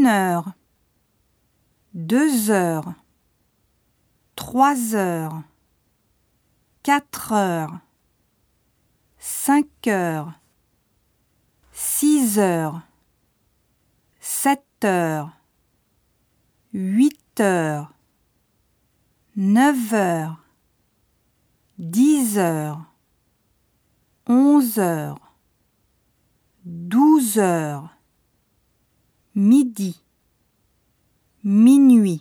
une heure, deux heures, trois heures, quatre heures, cinq heures, six heures, sept heures, huit heures, neuf heures, dix heures, onze heures, douze heures, midi, minuit.